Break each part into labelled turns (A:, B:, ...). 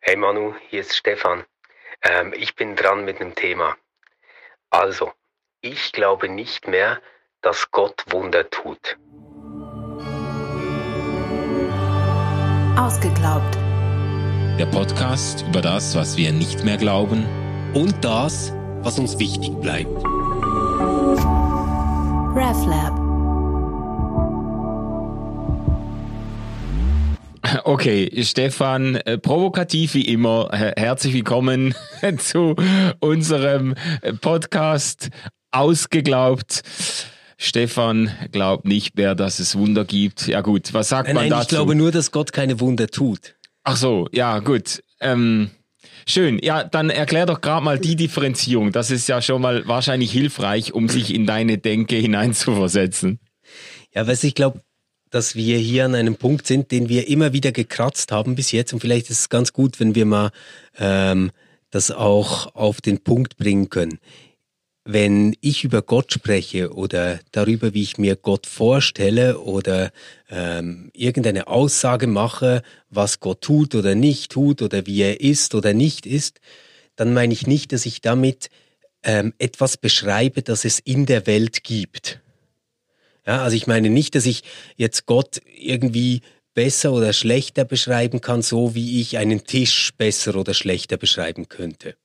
A: Hey Manu, hier ist Stefan. Ähm, ich bin dran mit einem Thema. Also, ich glaube nicht mehr, dass Gott Wunder tut.
B: Ausgeglaubt.
C: Der Podcast über das, was wir nicht mehr glauben
D: und das, was uns wichtig bleibt.
B: RefLab.
C: Okay, Stefan, äh, provokativ wie immer, herzlich willkommen zu unserem Podcast Ausgeglaubt. Stefan glaubt nicht mehr, dass es Wunder gibt. Ja gut, was sagt
D: nein,
C: man
D: nein,
C: dazu?
D: Ich glaube nur, dass Gott keine Wunder tut.
C: Ach so, ja gut. Ähm, schön. Ja, dann erklär doch gerade mal die Differenzierung. Das ist ja schon mal wahrscheinlich hilfreich, um sich in deine Denke hineinzuversetzen.
D: Ja, was ich glaube, dass wir hier an einem Punkt sind, den wir immer wieder gekratzt haben bis jetzt. Und vielleicht ist es ganz gut, wenn wir mal ähm, das auch auf den Punkt bringen können. Wenn ich über Gott spreche oder darüber, wie ich mir Gott vorstelle oder ähm, irgendeine Aussage mache, was Gott tut oder nicht tut oder wie er ist oder nicht ist, dann meine ich nicht, dass ich damit ähm, etwas beschreibe, das es in der Welt gibt. Ja, also ich meine nicht, dass ich jetzt Gott irgendwie besser oder schlechter beschreiben kann, so wie ich einen Tisch besser oder schlechter beschreiben könnte.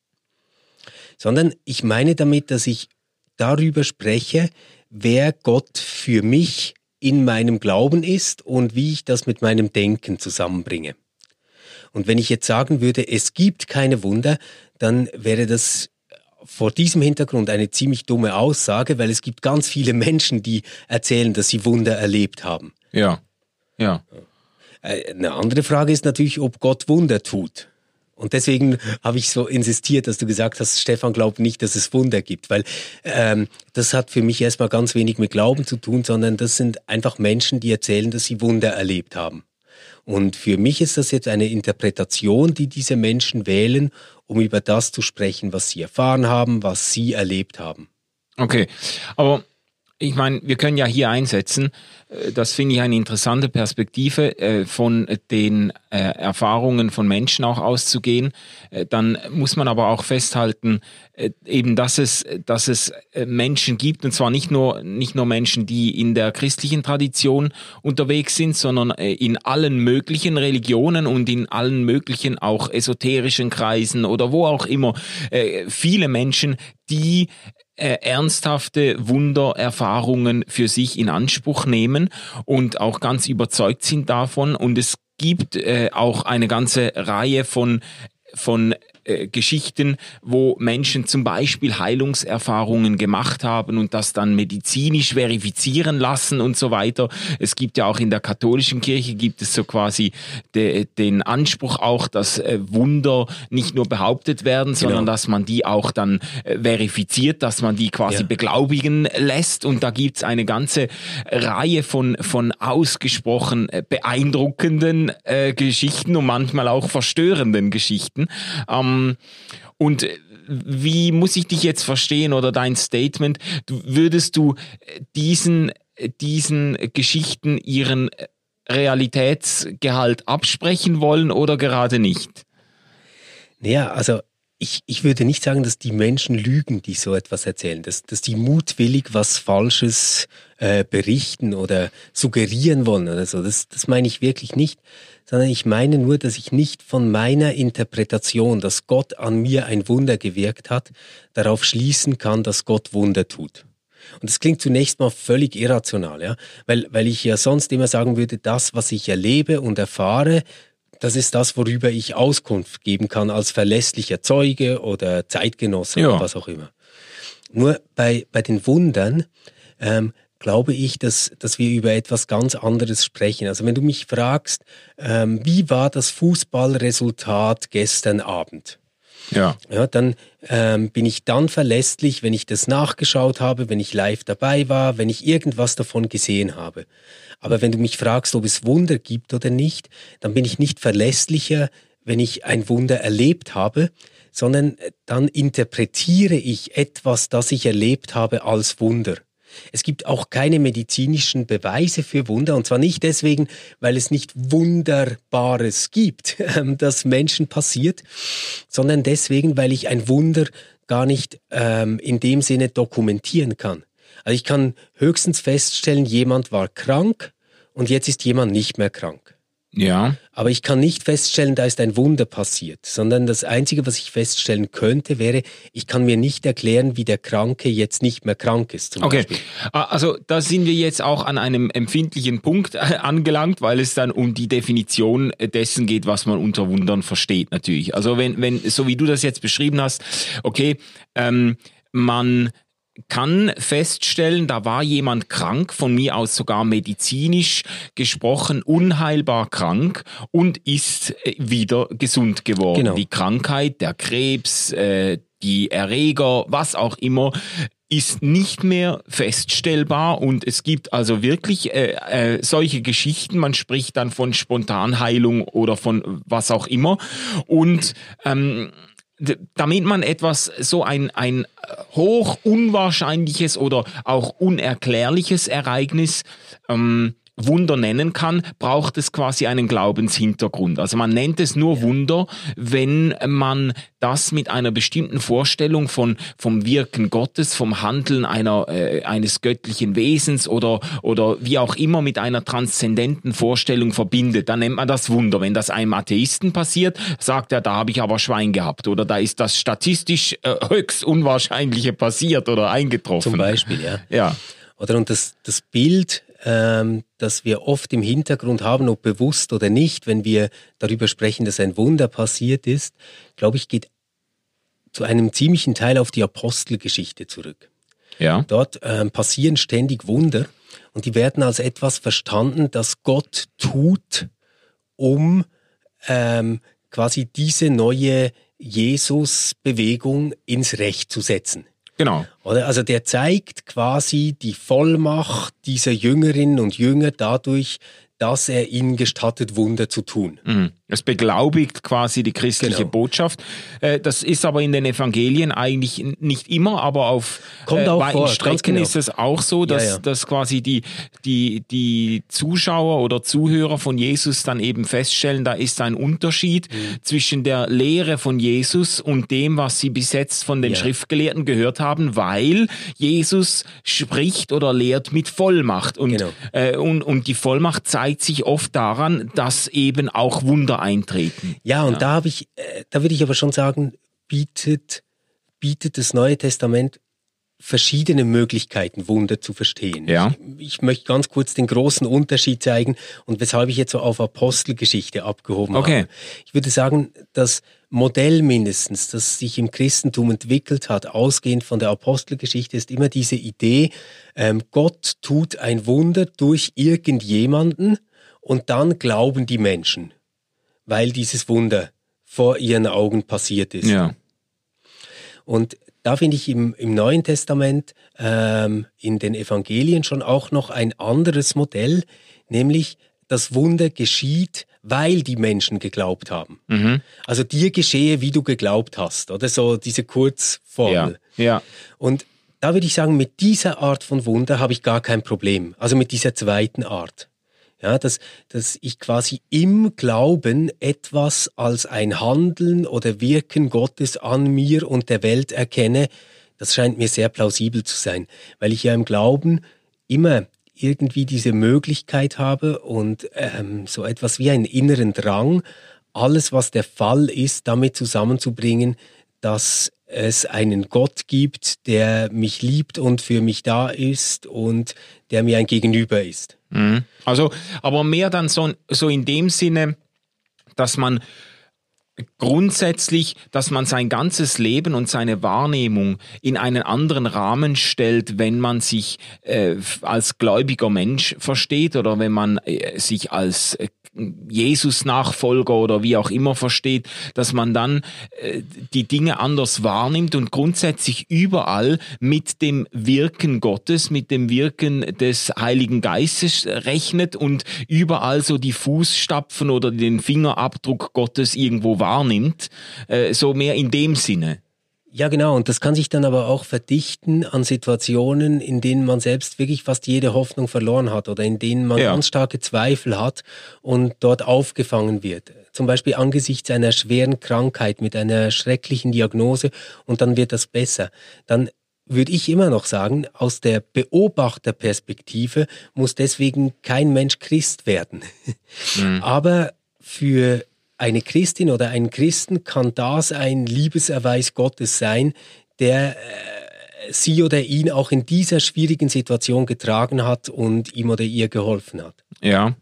D: Sondern ich meine damit, dass ich darüber spreche, wer Gott für mich in meinem Glauben ist und wie ich das mit meinem Denken zusammenbringe. Und wenn ich jetzt sagen würde, es gibt keine Wunder, dann wäre das vor diesem Hintergrund eine ziemlich dumme Aussage, weil es gibt ganz viele Menschen, die erzählen, dass sie Wunder erlebt haben.
C: Ja, ja.
D: Äh, eine andere Frage ist natürlich, ob Gott Wunder tut. Und deswegen habe ich so insistiert, dass du gesagt hast, Stefan glaubt nicht, dass es Wunder gibt, weil ähm, das hat für mich erstmal ganz wenig mit Glauben zu tun, sondern das sind einfach Menschen, die erzählen, dass sie Wunder erlebt haben. Und für mich ist das jetzt eine Interpretation, die diese Menschen wählen, um über das zu sprechen, was sie erfahren haben, was sie erlebt haben.
C: Okay, aber ich meine, wir können ja hier einsetzen, äh, das finde ich eine interessante Perspektive, äh, von den äh, Erfahrungen von Menschen auch auszugehen. Dann muss man aber auch festhalten, eben, dass es, dass es Menschen gibt, und zwar nicht nur, nicht nur Menschen, die in der christlichen Tradition unterwegs sind, sondern in allen möglichen Religionen und in allen möglichen auch esoterischen Kreisen oder wo auch immer. Viele Menschen, die äh, ernsthafte Wundererfahrungen für sich in Anspruch nehmen und auch ganz überzeugt sind davon. Und es gibt äh, auch eine ganze Reihe von von äh, Geschichten, wo Menschen zum Beispiel Heilungserfahrungen gemacht haben und das dann medizinisch verifizieren lassen und so weiter. Es gibt ja auch in der katholischen Kirche gibt es so quasi de, den Anspruch auch, dass äh, Wunder nicht nur behauptet werden, sondern genau. dass man die auch dann äh, verifiziert, dass man die quasi ja. beglaubigen lässt. Und da gibt's eine ganze Reihe von, von ausgesprochen äh, beeindruckenden äh, Geschichten und manchmal auch verstörenden Geschichten. Ähm, ähm, und wie muss ich dich jetzt verstehen oder dein Statement? Würdest du diesen, diesen Geschichten ihren Realitätsgehalt absprechen wollen oder gerade nicht?
D: Naja, also ich, ich würde nicht sagen, dass die Menschen lügen, die so etwas erzählen, dass, dass die mutwillig was Falsches äh, berichten oder suggerieren wollen oder so. Das, das meine ich wirklich nicht, sondern ich meine nur, dass ich nicht von meiner Interpretation, dass Gott an mir ein Wunder gewirkt hat, darauf schließen kann, dass Gott Wunder tut. Und das klingt zunächst mal völlig irrational, ja, weil, weil ich ja sonst immer sagen würde, das, was ich erlebe und erfahre, das ist das, worüber ich Auskunft geben kann als verlässlicher Zeuge oder Zeitgenosse ja. oder was auch immer. Nur bei, bei den Wundern ähm, glaube ich, dass, dass wir über etwas ganz anderes sprechen. Also wenn du mich fragst, ähm, wie war das Fußballresultat gestern Abend?
C: Ja.
D: ja dann ähm, bin ich dann verlässlich, wenn ich das nachgeschaut habe, wenn ich live dabei war, wenn ich irgendwas davon gesehen habe. Aber wenn du mich fragst, ob es Wunder gibt oder nicht, dann bin ich nicht verlässlicher, wenn ich ein Wunder erlebt habe, sondern dann interpretiere ich etwas, das ich erlebt habe, als Wunder. Es gibt auch keine medizinischen Beweise für Wunder. Und zwar nicht deswegen, weil es nicht Wunderbares gibt, ähm, das Menschen passiert, sondern deswegen, weil ich ein Wunder gar nicht ähm, in dem Sinne dokumentieren kann. Also ich kann höchstens feststellen, jemand war krank und jetzt ist jemand nicht mehr krank.
C: Ja.
D: Aber ich kann nicht feststellen, da ist ein Wunder passiert, sondern das Einzige, was ich feststellen könnte, wäre, ich kann mir nicht erklären, wie der Kranke jetzt nicht mehr krank ist.
C: okay, Beispiel. Ah, also da sind wir jetzt auch an einem empfindlichen Punkt äh, angelangt, weil es dann um die Definition dessen geht, was man unter Wundern versteht natürlich. Also wenn, wenn so wie du das jetzt beschrieben hast, okay, ähm, man kann feststellen, da war jemand krank, von mir aus sogar medizinisch gesprochen, unheilbar krank und ist äh, wieder gesund geworden. Genau. Die Krankheit, der Krebs, äh, die Erreger, was auch immer, ist nicht mehr feststellbar und es gibt also wirklich äh, äh, solche Geschichten. Man spricht dann von Spontanheilung oder von was auch immer und ähm, damit man etwas so ein, ein hoch unwahrscheinliches oder auch unerklärliches Ereignis ähm, Wunder nennen kann, braucht es quasi einen Glaubenshintergrund. Also man nennt es nur ja. Wunder, wenn man das mit einer bestimmten Vorstellung von vom Wirken Gottes, vom Handeln einer äh, eines göttlichen Wesens oder oder wie auch immer mit einer transzendenten Vorstellung verbindet. Dann nennt man das Wunder. Wenn das einem Atheisten passiert, sagt er, da habe ich aber Schwein gehabt oder da ist das statistisch äh, höchst unwahrscheinliche passiert oder eingetroffen.
D: Zum Beispiel, ja.
C: Ja.
D: Oder und das, das Bild ähm, das wir oft im Hintergrund haben, ob bewusst oder nicht, wenn wir darüber sprechen, dass ein Wunder passiert ist, glaube ich, geht zu einem ziemlichen Teil auf die Apostelgeschichte zurück.
C: Ja.
D: Dort ähm, passieren ständig Wunder und die werden als etwas verstanden, das Gott tut, um ähm, quasi diese neue Jesus-Bewegung ins Recht zu setzen.
C: Genau.
D: Oder? Also der zeigt quasi die Vollmacht dieser Jüngerinnen und Jünger dadurch, dass er ihnen gestattet, Wunder zu tun.
C: Mhm. Es beglaubigt quasi die christliche genau. Botschaft. Äh, das ist aber in den Evangelien eigentlich nicht immer, aber auf
D: Kommt äh, auch weiten vor,
C: Strecken genau. ist es auch so, dass, ja, ja. dass quasi die, die, die Zuschauer oder Zuhörer von Jesus dann eben feststellen, da ist ein Unterschied mhm. zwischen der Lehre von Jesus und dem, was sie bis jetzt von den ja. Schriftgelehrten gehört haben, weil Jesus spricht oder lehrt mit Vollmacht. Und, genau. äh, und, und die Vollmacht zeigt sich oft daran, dass eben auch Wunder eintreten.
D: Ja, und ja. da habe ich, äh, da würde ich aber schon sagen, bietet, bietet das Neue Testament verschiedene Möglichkeiten, Wunder zu verstehen.
C: Ja.
D: Ich, ich, möchte ganz kurz den großen Unterschied zeigen und weshalb ich jetzt so auf Apostelgeschichte abgehoben
C: okay.
D: habe. Ich würde sagen, das Modell mindestens, das sich im Christentum entwickelt hat, ausgehend von der Apostelgeschichte, ist immer diese Idee, ähm, Gott tut ein Wunder durch irgendjemanden und dann glauben die Menschen weil dieses Wunder vor ihren Augen passiert ist.
C: Ja.
D: Und da finde ich im, im, Neuen Testament, ähm, in den Evangelien schon auch noch ein anderes Modell, nämlich das Wunder geschieht, weil die Menschen geglaubt haben. Mhm. Also dir geschehe, wie du geglaubt hast, oder so diese Kurzformel.
C: Ja. ja.
D: Und da würde ich sagen, mit dieser Art von Wunder habe ich gar kein Problem. Also mit dieser zweiten Art. Ja, dass, dass ich quasi im Glauben etwas als ein Handeln oder Wirken Gottes an mir und der Welt erkenne, das scheint mir sehr plausibel zu sein, weil ich ja im Glauben immer irgendwie diese Möglichkeit habe und ähm, so etwas wie einen inneren Drang, alles, was der Fall ist, damit zusammenzubringen, dass es einen Gott gibt, der mich liebt und für mich da ist und der mir ein Gegenüber ist.
C: Mhm. Also, aber mehr dann so, so in dem Sinne, dass man grundsätzlich, dass man sein ganzes Leben und seine Wahrnehmung in einen anderen Rahmen stellt, wenn man sich äh, als gläubiger Mensch versteht oder wenn man äh, sich als äh, Jesus-Nachfolger oder wie auch immer versteht, dass man dann äh, die Dinge anders wahrnimmt und grundsätzlich überall mit dem Wirken Gottes, mit dem Wirken des Heiligen Geistes rechnet und überall so die Fußstapfen oder den Fingerabdruck Gottes irgendwo wahrnimmt, äh, so mehr in dem Sinne.
D: Ja, genau. Und das kann sich dann aber auch verdichten an Situationen, in denen man selbst wirklich fast jede Hoffnung verloren hat oder in denen man ja. ganz starke Zweifel hat und dort aufgefangen wird. Zum Beispiel angesichts einer schweren Krankheit mit einer schrecklichen Diagnose und dann wird das besser. Dann würde ich immer noch sagen, aus der Beobachterperspektive muss deswegen kein Mensch Christ werden. Mhm. Aber für eine Christin oder einen Christen kann das ein Liebeserweis Gottes sein, der äh, sie oder ihn auch in dieser schwierigen Situation getragen hat und ihm oder ihr geholfen hat.
C: Ja.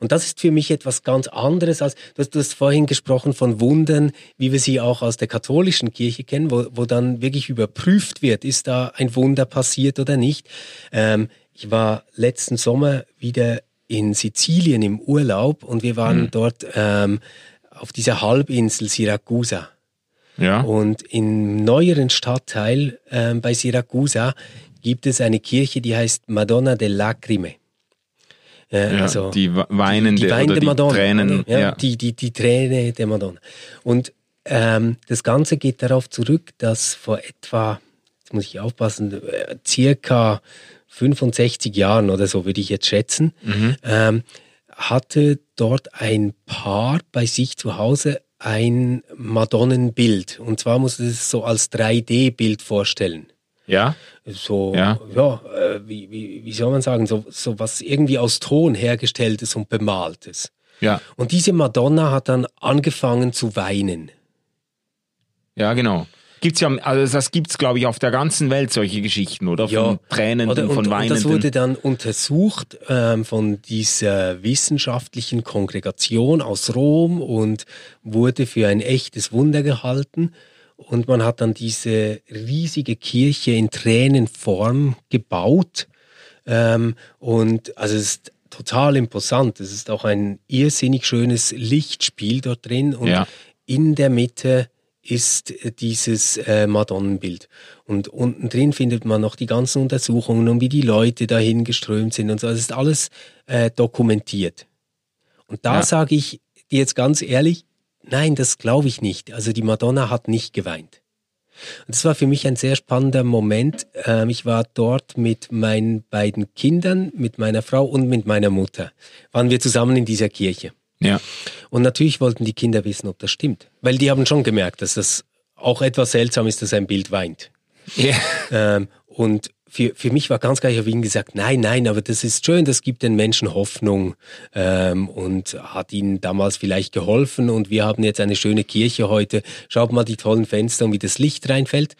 D: Und das ist für mich etwas ganz anderes als, du hast, du hast vorhin gesprochen von Wundern, wie wir sie auch aus der katholischen Kirche kennen, wo, wo dann wirklich überprüft wird, ist da ein Wunder passiert oder nicht. Ähm, ich war letzten Sommer wieder in Sizilien im Urlaub und wir waren hm. dort ähm, auf dieser Halbinsel Siracusa.
C: Ja.
D: Und im neueren Stadtteil äh, bei Siracusa gibt es eine Kirche, die heißt Madonna del Lacrime.
C: Äh, ja, also die weinende, die, die weinende Madonna, Tränen.
D: Ja, ja, Die, die, die Träne der Madonna. Und ähm, das Ganze geht darauf zurück, dass vor etwa, jetzt muss ich aufpassen, äh, circa 65 Jahren oder so würde ich jetzt schätzen, mhm. ähm, hatte dort ein Paar bei sich zu Hause ein Madonnenbild. Und zwar muss es so als 3D-Bild vorstellen.
C: Ja.
D: So, ja, ja äh, wie, wie, wie soll man sagen, so, so was irgendwie aus Ton hergestelltes und bemaltes.
C: Ja.
D: Und diese Madonna hat dann angefangen zu weinen.
C: Ja, genau. Gibt's ja, also das gibt's, glaube ich, auf der ganzen Welt solche Geschichten, oder? Von ja. Tränen, oder, von Weinenden. Und
D: das wurde dann untersucht ähm, von dieser wissenschaftlichen Kongregation aus Rom und wurde für ein echtes Wunder gehalten. Und man hat dann diese riesige Kirche in Tränenform gebaut. Ähm, und also es ist total imposant. Es ist auch ein irrsinnig schönes Lichtspiel dort drin. Und ja. in der Mitte ist dieses äh, Madonnenbild. Und unten drin findet man noch die ganzen Untersuchungen und wie die Leute dahin geströmt sind und so. Das ist alles äh, dokumentiert. Und da ja. sage ich dir jetzt ganz ehrlich, nein, das glaube ich nicht. Also die Madonna hat nicht geweint. Und das war für mich ein sehr spannender Moment. Ähm, ich war dort mit meinen beiden Kindern, mit meiner Frau und mit meiner Mutter. Waren wir zusammen in dieser Kirche.
C: Ja.
D: Und natürlich wollten die Kinder wissen, ob das stimmt. Weil die haben schon gemerkt, dass das auch etwas seltsam ist, dass ein Bild weint.
C: Ja.
D: Ähm, und für, für mich war ganz klar, ich habe ihnen gesagt, nein, nein, aber das ist schön, das gibt den Menschen Hoffnung ähm, und hat ihnen damals vielleicht geholfen und wir haben jetzt eine schöne Kirche heute. Schaut mal die tollen Fenster und wie das Licht reinfällt.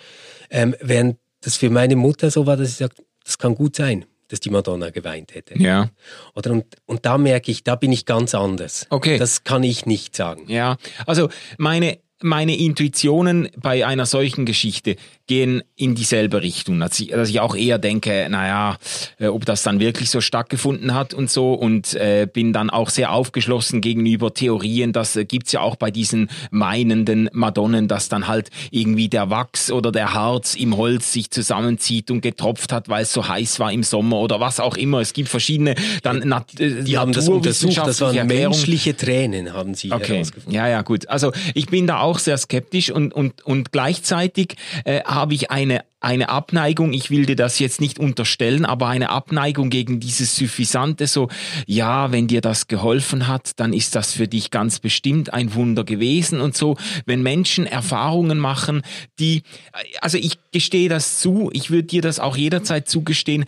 D: Ähm, während das für meine Mutter so war, dass sie sagt, das kann gut sein dass die Madonna geweint hätte.
C: Ja.
D: Oder und, und da merke ich, da bin ich ganz anders.
C: Okay.
D: Das kann ich nicht sagen.
C: Ja. Also meine meine Intuitionen bei einer solchen Geschichte gehen in dieselbe Richtung. Dass ich, dass ich auch eher denke, naja, äh, ob das dann wirklich so stattgefunden hat und so und äh, bin dann auch sehr aufgeschlossen gegenüber Theorien. Das äh, gibt's ja auch bei diesen meinenden Madonnen, dass dann halt irgendwie der Wachs oder der Harz im Holz sich zusammenzieht und getropft hat, weil es so heiß war im Sommer oder was auch immer. Es gibt verschiedene dann
D: Nat äh, Die haben das untersucht, das waren menschliche Tränen, haben sie
C: okay. herausgefunden. Ja, ja, gut. Also ich bin da auch sehr skeptisch und, und, und gleichzeitig äh, habe ich eine eine Abneigung, ich will dir das jetzt nicht unterstellen, aber eine Abneigung gegen dieses Suffisante, so, ja, wenn dir das geholfen hat, dann ist das für dich ganz bestimmt ein Wunder gewesen und so. Wenn Menschen Erfahrungen machen, die, also ich gestehe das zu, ich würde dir das auch jederzeit zugestehen,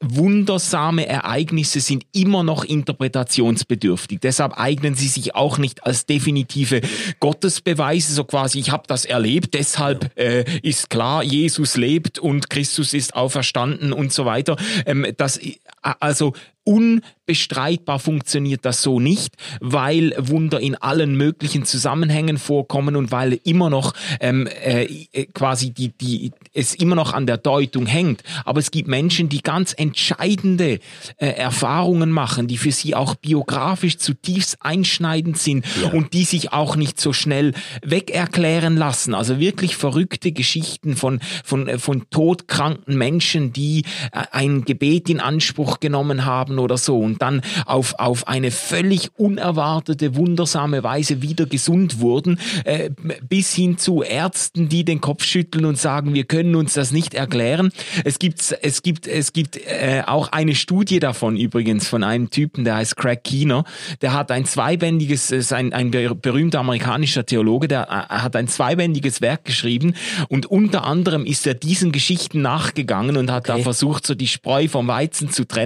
C: wundersame Ereignisse sind immer noch interpretationsbedürftig. Deshalb eignen sie sich auch nicht als definitive Gottesbeweise, so quasi, ich habe das erlebt, deshalb äh, ist klar, Jesus lebt und Christus ist auferstanden und so weiter. Ähm, das, also Unbestreitbar funktioniert das so nicht, weil Wunder in allen möglichen Zusammenhängen vorkommen und weil immer noch ähm, äh, quasi die, die, es immer noch an der Deutung hängt. Aber es gibt Menschen, die ganz entscheidende äh, Erfahrungen machen, die für sie auch biografisch zutiefst einschneidend sind ja. und die sich auch nicht so schnell wegerklären lassen. Also wirklich verrückte Geschichten von, von, von todkranken Menschen, die äh, ein Gebet in Anspruch genommen haben oder so und dann auf, auf eine völlig unerwartete, wundersame Weise wieder gesund wurden, äh, bis hin zu Ärzten, die den Kopf schütteln und sagen, wir können uns das nicht erklären. Es gibt, es gibt, es gibt äh, auch eine Studie davon übrigens von einem Typen, der heißt Craig Keener, der hat ein zweibändiges, ist ein, ein berühmter amerikanischer Theologe, der äh, hat ein zweibändiges Werk geschrieben und unter anderem ist er diesen Geschichten nachgegangen und hat okay. da versucht, so die Spreu vom Weizen zu trennen.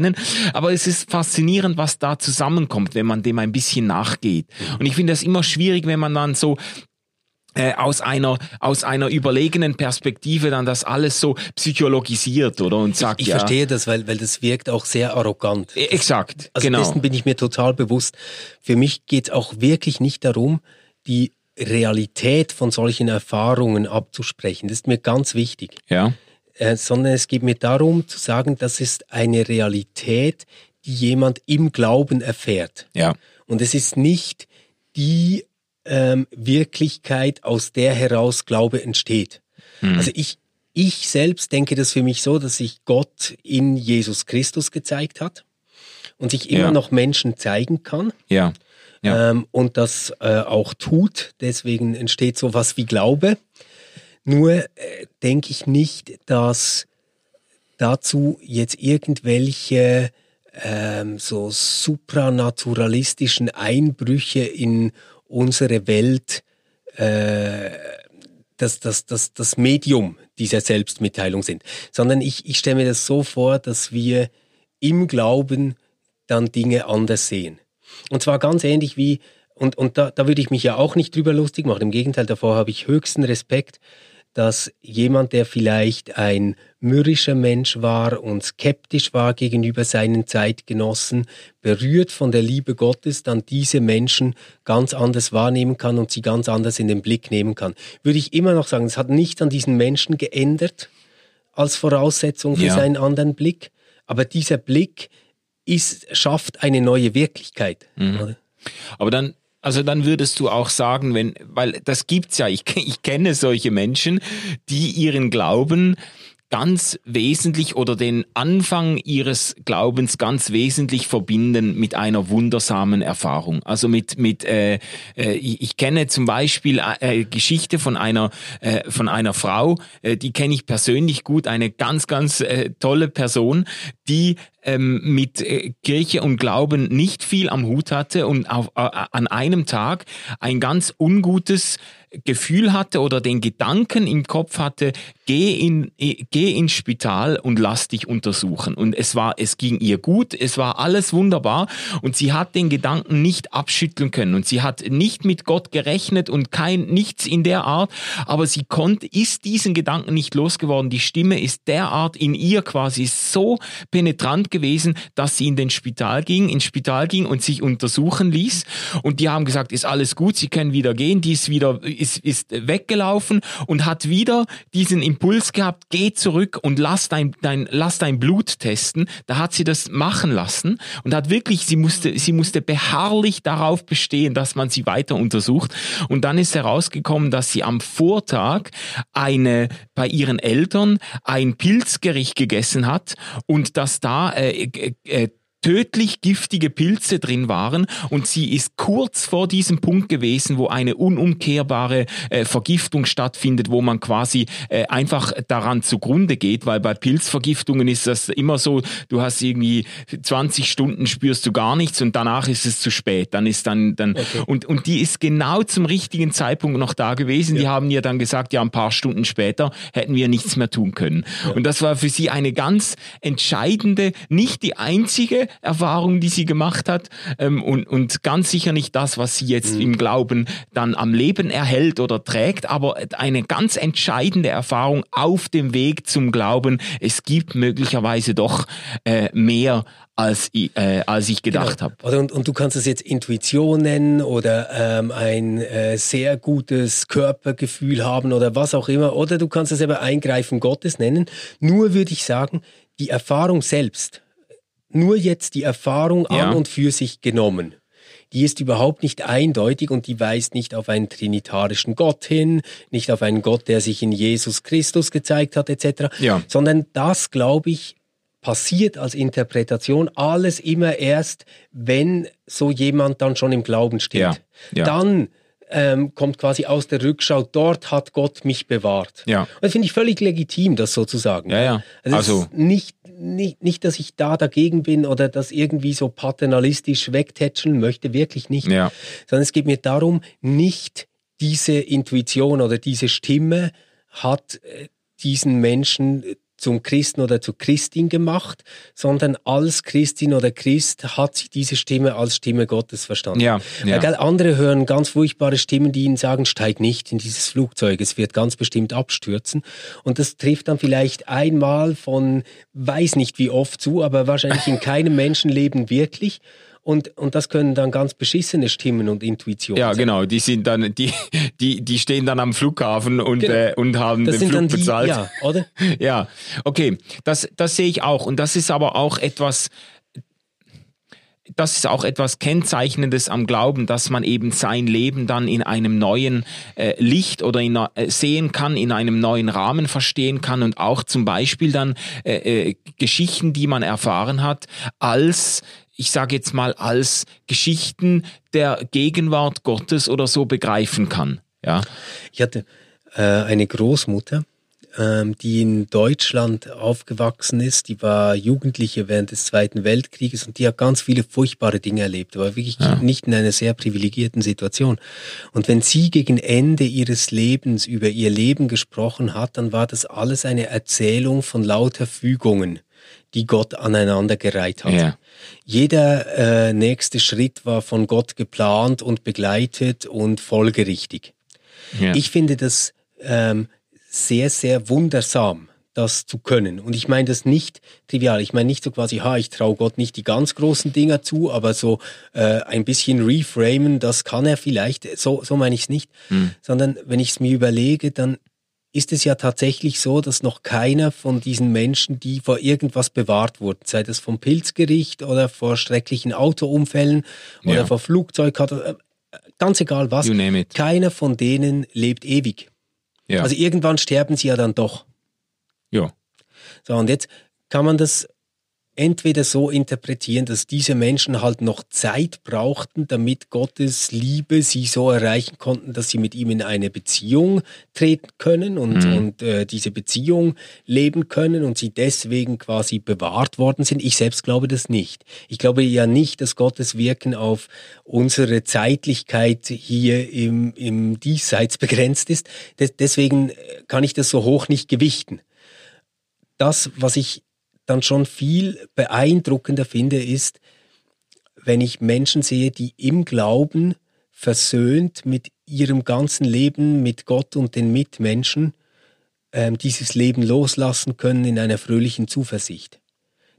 C: Aber es ist faszinierend, was da zusammenkommt, wenn man dem ein bisschen nachgeht. Und ich finde das immer schwierig, wenn man dann so äh, aus einer aus einer überlegenen Perspektive dann das alles so psychologisiert oder? Und sagt
D: ich, ich
C: ja,
D: verstehe das weil weil das wirkt auch sehr arrogant.
C: Äh, exakt
D: also genau. dessen bin ich mir total bewusst. Für mich geht es auch wirklich nicht darum die Realität von solchen Erfahrungen abzusprechen. Das ist mir ganz wichtig.
C: Ja
D: äh, sondern es geht mir darum zu sagen das ist eine Realität die jemand im Glauben erfährt
C: ja
D: und es ist nicht die ähm, Wirklichkeit, aus der heraus Glaube entsteht. Mhm. Also ich, ich selbst denke das für mich so, dass sich Gott in Jesus Christus gezeigt hat und sich immer ja. noch Menschen zeigen kann.
C: Ja.
D: ja. Ähm, und das äh, auch tut. Deswegen entsteht so was wie Glaube. Nur äh, denke ich nicht, dass dazu jetzt irgendwelche ähm, so supranaturalistischen Einbrüche in unsere Welt äh, das, das, das, das Medium dieser Selbstmitteilung sind, sondern ich, ich stelle mir das so vor, dass wir im Glauben dann Dinge anders sehen. Und zwar ganz ähnlich wie, und, und da, da würde ich mich ja auch nicht drüber lustig machen, im Gegenteil, davor habe ich höchsten Respekt, dass jemand, der vielleicht ein mürrischer Mensch war und skeptisch war gegenüber seinen Zeitgenossen, berührt von der Liebe Gottes, dann diese Menschen ganz anders wahrnehmen kann und sie ganz anders in den Blick nehmen kann. Würde ich immer noch sagen, es hat nicht an diesen Menschen geändert als Voraussetzung für ja. seinen anderen Blick, aber dieser Blick ist, schafft eine neue Wirklichkeit.
C: Mhm. Aber dann also dann würdest du auch sagen, wenn, weil das gibt's ja, ich, ich kenne solche Menschen, die ihren Glauben ganz wesentlich oder den Anfang ihres Glaubens ganz wesentlich verbinden mit einer wundersamen Erfahrung. Also mit mit äh, äh, ich kenne zum Beispiel äh, Geschichte von einer äh, von einer Frau, äh, die kenne ich persönlich gut, eine ganz ganz äh, tolle Person, die ähm, mit äh, Kirche und Glauben nicht viel am Hut hatte und auf, äh, an einem Tag ein ganz ungutes Gefühl hatte oder den Gedanken im Kopf hatte, geh, in, geh ins Spital und lass dich untersuchen. Und es war, es ging ihr gut, es war alles wunderbar und sie hat den Gedanken nicht abschütteln können und sie hat nicht mit Gott gerechnet und kein, nichts in der Art, aber sie konnte, ist diesen Gedanken nicht losgeworden. Die Stimme ist derart in ihr quasi so penetrant gewesen, dass sie in den Spital ging, ins Spital ging und sich untersuchen ließ und die haben gesagt, ist alles gut, sie können wieder gehen, die ist wieder, ist, ist weggelaufen und hat wieder diesen Impuls gehabt, geh zurück und lass dein, dein, lass dein Blut testen. Da hat sie das machen lassen und hat wirklich, sie musste, sie musste beharrlich darauf bestehen, dass man sie weiter untersucht. Und dann ist herausgekommen, dass sie am Vortag eine, bei ihren Eltern ein Pilzgericht gegessen hat und dass da äh, äh, tödlich giftige Pilze drin waren und sie ist kurz vor diesem Punkt gewesen, wo eine unumkehrbare äh, Vergiftung stattfindet, wo man quasi äh, einfach daran zugrunde geht, weil bei Pilzvergiftungen ist das immer so, du hast irgendwie 20 Stunden spürst du gar nichts und danach ist es zu spät, dann ist dann dann okay. und und die ist genau zum richtigen Zeitpunkt noch da gewesen. Ja. Die haben ihr dann gesagt, ja, ein paar Stunden später hätten wir nichts mehr tun können. Ja. Und das war für sie eine ganz entscheidende, nicht die einzige Erfahrung, die sie gemacht hat ähm, und, und ganz sicher nicht das, was sie jetzt mhm. im Glauben dann am Leben erhält oder trägt, aber eine ganz entscheidende Erfahrung auf dem Weg zum Glauben. Es gibt möglicherweise doch äh, mehr als, äh, als ich gedacht genau.
D: habe. Und, und du kannst es jetzt Intuition nennen oder ähm, ein äh, sehr gutes Körpergefühl haben oder was auch immer. Oder du kannst es aber Eingreifen Gottes nennen. Nur würde ich sagen, die Erfahrung selbst nur jetzt die Erfahrung ja. an und für sich genommen. Die ist überhaupt nicht eindeutig und die weist nicht auf einen trinitarischen Gott hin, nicht auf einen Gott, der sich in Jesus Christus gezeigt hat, etc.
C: Ja.
D: Sondern das, glaube ich, passiert als Interpretation alles immer erst, wenn so jemand dann schon im Glauben steht.
C: Ja, ja.
D: Dann ähm, kommt quasi aus der Rückschau, dort hat Gott mich bewahrt.
C: Ja.
D: Und das finde ich völlig legitim, das so zu sagen.
C: Ja, ja.
D: Also,
C: Also-
D: nicht, nicht, nicht, dass ich da dagegen bin oder das irgendwie so paternalistisch wegtätscheln möchte, wirklich nicht.
C: Ja.
D: Sondern es geht mir darum, nicht diese Intuition oder diese Stimme hat äh, diesen Menschen zum Christen oder zur Christin gemacht, sondern als Christin oder Christ hat sich diese Stimme als Stimme Gottes verstanden.
C: Ja, ja.
D: Weil, andere hören ganz furchtbare Stimmen, die ihnen sagen, steig nicht in dieses Flugzeug, es wird ganz bestimmt abstürzen. Und das trifft dann vielleicht einmal von, weiß nicht wie oft zu, aber wahrscheinlich in keinem Menschenleben wirklich. Und, und das können dann ganz beschissene Stimmen und Intuitionen
C: Ja,
D: sein.
C: genau. Die sind dann, die, die, die stehen dann am Flughafen und,
D: Genau.
C: äh, und haben
D: Das
C: den Flug
D: die,
C: bezahlt.
D: ja, oder?
C: Ja, okay, das, das sehe ich auch. Und das ist aber auch etwas, das ist auch etwas Kennzeichnendes am Glauben, dass man eben sein Leben dann in einem neuen äh, Licht oder in, äh, sehen kann, in einem neuen Rahmen verstehen kann und auch zum Beispiel dann äh, äh, Geschichten, die man erfahren hat, als ich sage jetzt mal, als Geschichten der Gegenwart Gottes oder so begreifen kann. Ja,
D: Ich hatte äh, eine Großmutter, ähm, die in Deutschland aufgewachsen ist. Die war Jugendliche während des Zweiten Weltkrieges und die hat ganz viele furchtbare Dinge erlebt, war wirklich nicht in einer sehr privilegierten Situation. Und wenn sie gegen Ende ihres Lebens über ihr Leben gesprochen hat, dann war das alles eine Erzählung von lauter Fügungen, die Gott aneinandergereiht hat.
C: Ja.
D: Jeder äh, nächste Schritt war von Gott geplant und begleitet und folgerichtig.
C: ja.
D: Ich finde das ähm, sehr, sehr wundersam, das zu können. Und ich meine das nicht trivial. Ich meine nicht so quasi, ha, ich traue Gott nicht die ganz großen Dinger zu, aber so äh, ein bisschen reframen, das kann er vielleicht. So, so meine ich es nicht. Sondern wenn ich es mir überlege, dann ist es ja tatsächlich so, dass noch keiner von diesen Menschen, die vor irgendwas bewahrt wurden, sei das vom Pilzgericht oder vor schrecklichen Autounfällen oder
C: Ja.
D: vor Flugzeugkatastrophen, ganz egal was, keiner von denen lebt ewig.
C: ja.
D: Also irgendwann sterben sie ja dann doch.
C: ja.
D: So, und jetzt kann man das entweder so interpretieren, dass diese Menschen halt noch Zeit brauchten, damit Gottes Liebe sie so erreichen konnten, dass sie mit ihm in eine Beziehung treten können und, und äh, diese Beziehung leben können und sie deswegen quasi bewahrt worden sind. Ich selbst glaube das nicht. Ich glaube ja nicht, dass Gottes Wirken auf unsere Zeitlichkeit hier im, im Diesseits begrenzt ist. Des, deswegen kann ich das so hoch nicht gewichten das, was ich dann schon viel beeindruckender finde, ist, wenn ich Menschen sehe, die im Glauben versöhnt mit ihrem ganzen Leben, mit Gott und den Mitmenschen, ähm, dieses Leben loslassen können in einer fröhlichen Zuversicht.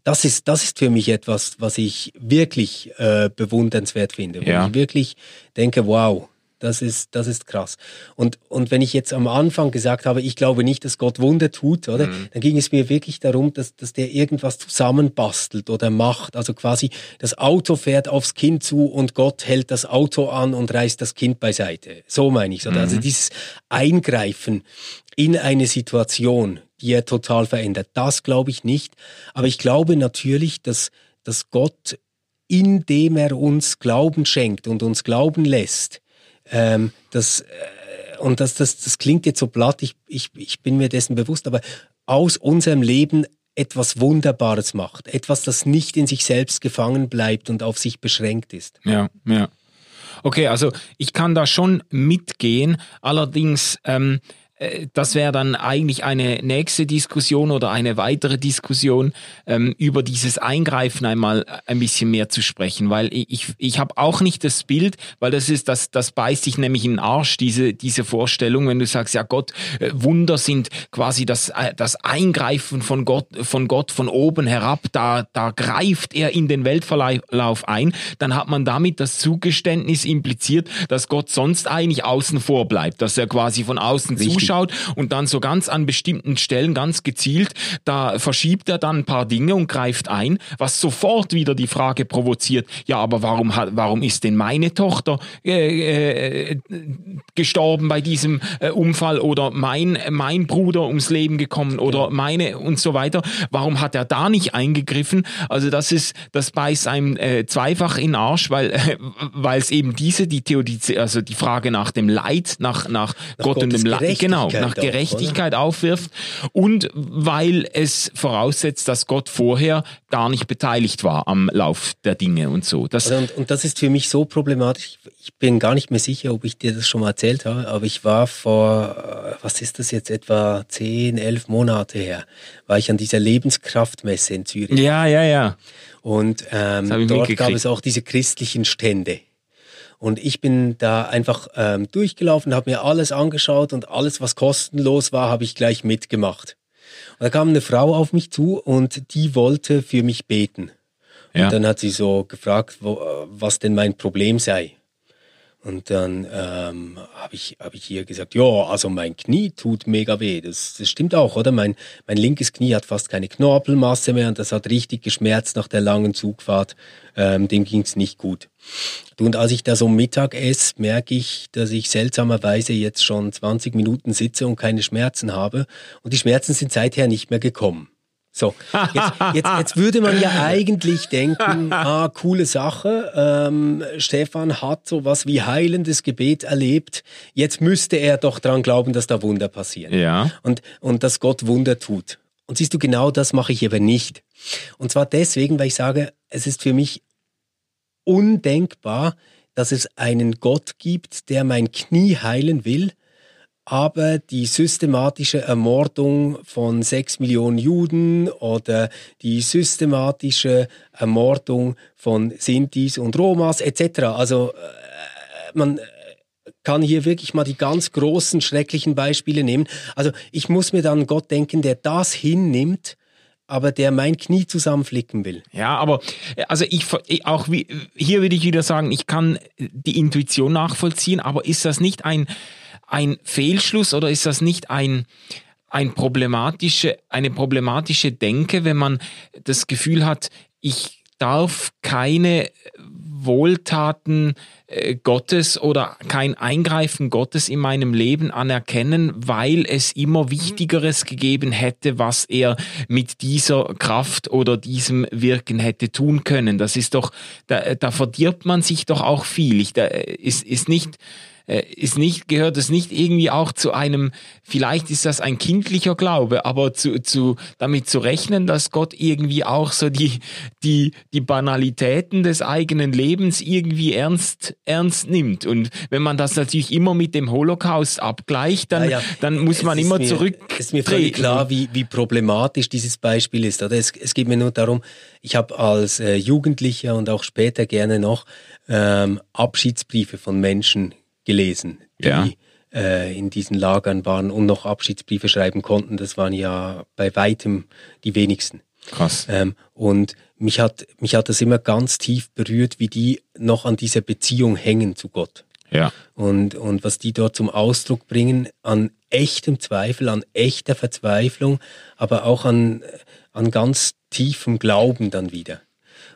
D: Das ist, das ist für mich etwas, was ich wirklich äh, bewundernswert finde. Wo
C: Ja.
D: ich wirklich denke, wow, das ist, das ist krass. Und, und wenn ich jetzt am Anfang gesagt habe, ich glaube nicht, dass Gott Wunder tut, oder? Dann ging es mir wirklich darum, dass, dass der irgendwas zusammenbastelt oder macht. Also quasi das Auto fährt aufs Kind zu und Gott hält das Auto an und reißt das Kind beiseite. So meine ich Also dieses Eingreifen in eine Situation, die er total verändert. Das glaube ich nicht. Aber ich glaube natürlich, dass, dass Gott, indem er uns Glauben schenkt und uns glauben lässt, ähm, das, äh, und das, das, das klingt jetzt so platt, ich, ich, ich bin mir dessen bewusst, aber aus unserem Leben etwas Wunderbares macht. Etwas, das nicht in sich selbst gefangen bleibt und auf sich beschränkt ist.
C: Ja, ja. Okay, also ich kann da schon mitgehen, allerdings ähm, äh, das wäre dann eigentlich eine nächste Diskussion oder eine weitere Diskussion ähm, über dieses Eingreifen einmal ein bisschen mehr zu sprechen, weil ich, ich, habe auch nicht das Bild, weil das ist, das, das beißt sich nämlich in den Arsch, diese, diese Vorstellung, wenn du sagst, ja Gott, äh, Wunder sind quasi das, äh, das Eingreifen von Gott, von Gott von oben herab, da, da greift er in den Weltverlauf ein, dann hat man damit das Zugeständnis impliziert, dass Gott sonst eigentlich außen vor bleibt, dass er quasi von außen
D: Richtig.
C: Angeschaut und dann so ganz an bestimmten Stellen ganz gezielt, da verschiebt er dann ein paar Dinge und greift ein, was sofort wieder die Frage provoziert, ja, aber warum hat, warum ist denn meine Tochter äh, äh, gestorben bei diesem äh, Unfall oder mein, mein Bruder ums Leben gekommen oder meine und so weiter? Warum hat er da nicht eingegriffen? Also das ist, das beißt einem äh, zweifach in den Arsch, weil äh, weil es eben diese die Theorie, also die Frage nach dem Leid, nach nach, nach Gott Gottes und dem Leid, genau, nach Gerechtigkeit auch, aufwirft und weil es voraussetzt, dass Gott vorher gar nicht beteiligt war am Lauf der Dinge und so.
D: Das also und, und das ist für mich so problematisch. Ich bin gar nicht mehr sicher, ob ich dir das schon mal erzählt habe, aber ich war vor, was ist das jetzt, etwa zehn, elf Monate her, war ich an dieser Lebenskraftmesse in Zürich.
C: Ja, ja, ja.
D: Und ähm, dort gab es auch diese christlichen Stände. Und ich bin da einfach ähm, durchgelaufen, habe mir alles angeschaut und alles, was kostenlos war, habe ich gleich mitgemacht. Und da kam eine Frau auf mich zu und die wollte für mich beten. Ja. Und dann hat sie so gefragt, wo, äh, was denn mein Problem sei. Und dann ähm, habe ich, hab ich ihr gesagt, ja, also mein Knie tut mega weh. Das, das stimmt auch, oder? Mein, mein linkes Knie hat fast keine Knorpelmasse mehr und das hat richtig geschmerzt nach der langen Zugfahrt. Ähm, dem ging's nicht gut. Und als ich da so Mittag esse, merke ich, dass ich seltsamerweise jetzt schon 20 Minuten sitze und keine Schmerzen habe. Und die Schmerzen sind seither nicht mehr gekommen. So, jetzt, jetzt, jetzt würde man ja eigentlich denken, ah, coole Sache, ähm, Stefan hat so was wie heilendes Gebet erlebt, jetzt müsste er doch dran glauben, dass da Wunder passieren.
C: Ja.
D: Und, und dass Gott Wunder tut. Und siehst du, genau das mache ich aber nicht. Und zwar deswegen, weil ich sage, es ist für mich undenkbar, dass es einen Gott gibt, der mein Knie heilen will, aber die systematische Ermordung von sechs Millionen Juden oder die systematische Ermordung von Sintis und Romas etc. Also äh, man kann hier wirklich mal die ganz großen, schrecklichen Beispiele nehmen. Also ich muss mir dann Gott denken, der das hinnimmt, aber der mein Knie zusammenflicken will.
C: Ja, aber also ich auch wie, hier würde ich wieder sagen, ich kann die Intuition nachvollziehen, aber ist das nicht ein ein Fehlschluss oder ist das nicht ein, ein problematische, eine problematische Denke, wenn man das Gefühl hat, ich darf keine Wohltaten äh, Gottes oder kein Eingreifen Gottes in meinem Leben anerkennen, weil es immer Wichtigeres gegeben hätte, was er mit dieser Kraft oder diesem Wirken hätte tun können. Das ist doch, da, da verdirbt man sich doch auch viel. Ich, da ist, ist nicht, äh, ist nicht, gehört es nicht irgendwie auch zu einem, vielleicht ist das ein kindlicher Glaube, aber zu, zu, damit zu rechnen, dass Gott irgendwie auch so die, die, die Banalitäten des eigenen Lebens irgendwie ernst, ernst nimmt. Und wenn man das natürlich immer mit dem Holocaust abgleicht, dann, ja, ja. dann muss man immer zurück.
D: Es ist mir völlig klar, wie, wie problematisch dieses Beispiel ist. Oder es, es geht mir nur darum, ich habe als äh, Jugendlicher und auch später gerne noch ähm, Abschiedsbriefe von Menschen gelesen, die ja. äh, in diesen Lagern waren und noch Abschiedsbriefe schreiben konnten. Das waren ja bei weitem die wenigsten.
C: Krass.
D: Ähm, und mich hat, mich hat das immer ganz tief berührt, wie die noch an dieser Beziehung hängen zu Gott.
C: Ja.
D: Und, und was die dort zum Ausdruck bringen an echtem Zweifel, an echter Verzweiflung, aber auch an, an ganz tiefem Glauben dann wieder.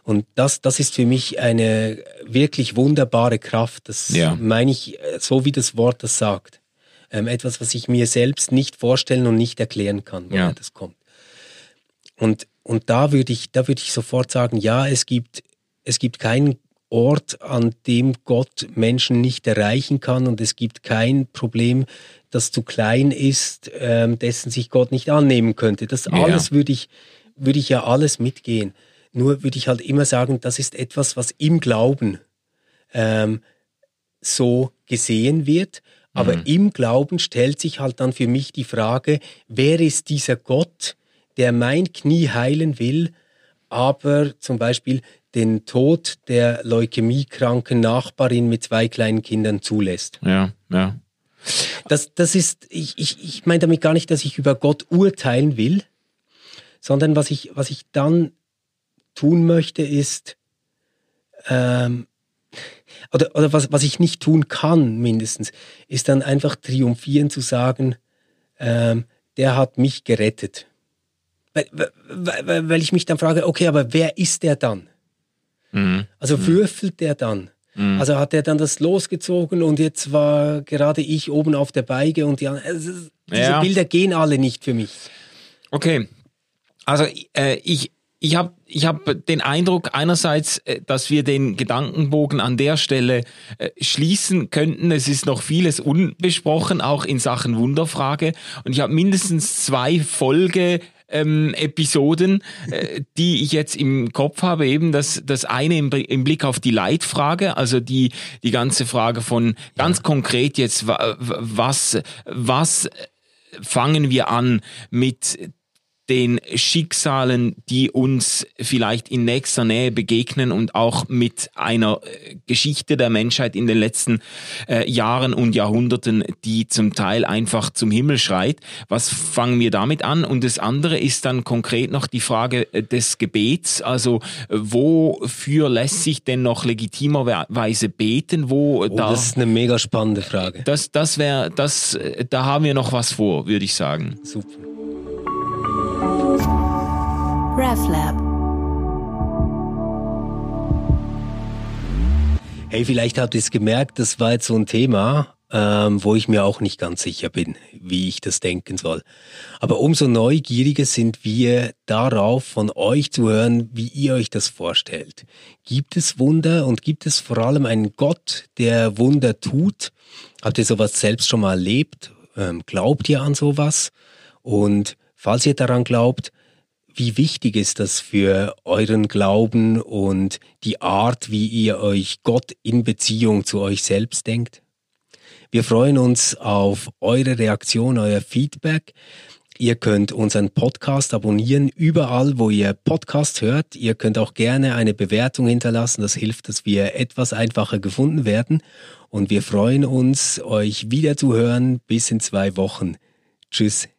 D: Und das, das ist für mich eine wirklich wunderbare Kraft. Das ja. meine ich äh, so, wie das Wort das sagt. Ähm, etwas, was ich mir selbst nicht vorstellen und nicht erklären kann, woher ja. das kommt. Und, und da würde ich, da würde ich sofort sagen, ja, es gibt, es gibt keinen Ort, an dem Gott Menschen nicht erreichen kann und es gibt kein Problem, das zu klein ist, ähm, dessen sich Gott nicht annehmen könnte. Das ja. alles würde ich, würde ich ja alles mitgehen. Nur würde ich halt immer sagen, das ist etwas, was im Glauben ähm, so gesehen wird. Aber mhm. im Glauben stellt sich halt dann für mich die Frage, wer ist dieser Gott, der mein Knie heilen will, aber zum Beispiel den Tod der leukämiekranken Nachbarin mit zwei kleinen Kindern zulässt.
C: Ja, ja.
D: Das, das ist, ich, ich, ich meine damit gar nicht, dass ich über Gott urteilen will, sondern was ich, was ich dann tun möchte, ist, ähm, oder, oder was, was ich nicht tun kann, mindestens, ist dann einfach triumphieren zu sagen, ähm, der hat mich gerettet. Weil, weil, weil ich mich dann frage, okay, aber wer ist der dann? Mhm. Also mhm. würfelt der dann? Mhm. Also hat er dann das losgezogen und jetzt war gerade ich oben auf der Beige und die, also diese ja. Bilder gehen alle nicht für mich.
C: Okay. Also äh, ich, ich habe ich hab den Eindruck einerseits, äh, dass wir den Gedankenbogen an der Stelle äh, schließen könnten. Es ist noch vieles unbesprochen, auch in Sachen Wunderfrage. Und ich habe mindestens zwei Folge ähm, Episoden, äh, die ich jetzt im Kopf habe. Eben das, das eine im, im Blick auf die Leitfrage, also die, die ganze Frage von ganz ja. konkret jetzt, was, was fangen wir an mit den Schicksalen, die uns vielleicht in nächster Nähe begegnen und auch mit einer äh, Geschichte der Menschheit in den letzten äh, Jahren und Jahrhunderten, die zum Teil einfach zum Himmel schreit. Was fangen wir damit an? Und das andere ist dann konkret noch die Frage äh, des Gebets. Also wofür lässt sich denn noch legitimerweise beten? Wo
D: oh, da, das ist eine mega spannende Frage.
C: Das, das wäre, das, äh, da haben wir noch was vor, würde ich sagen.
D: Super.
B: RefLab.
D: Hey, vielleicht habt ihr es gemerkt, das war jetzt so ein Thema, ähm, wo ich mir auch nicht ganz sicher bin, wie ich das denken soll. Aber umso neugieriger sind wir darauf, von euch zu hören, wie ihr euch das vorstellt. Gibt es Wunder und gibt es vor allem einen Gott, der Wunder tut? Habt ihr sowas selbst schon mal erlebt? Ähm, glaubt ihr an sowas? Und falls ihr daran glaubt, wie wichtig ist das für euren Glauben und die Art, wie ihr euch Gott in Beziehung zu euch selbst denkt? Wir freuen uns auf eure Reaktion, euer Feedback. Ihr könnt unseren Podcast abonnieren, überall, wo ihr Podcast hört. Ihr könnt auch gerne eine Bewertung hinterlassen. Das hilft, dass wir etwas einfacher gefunden werden. Und wir freuen uns, euch wieder zu hören. Bis in zwei Wochen. Tschüss.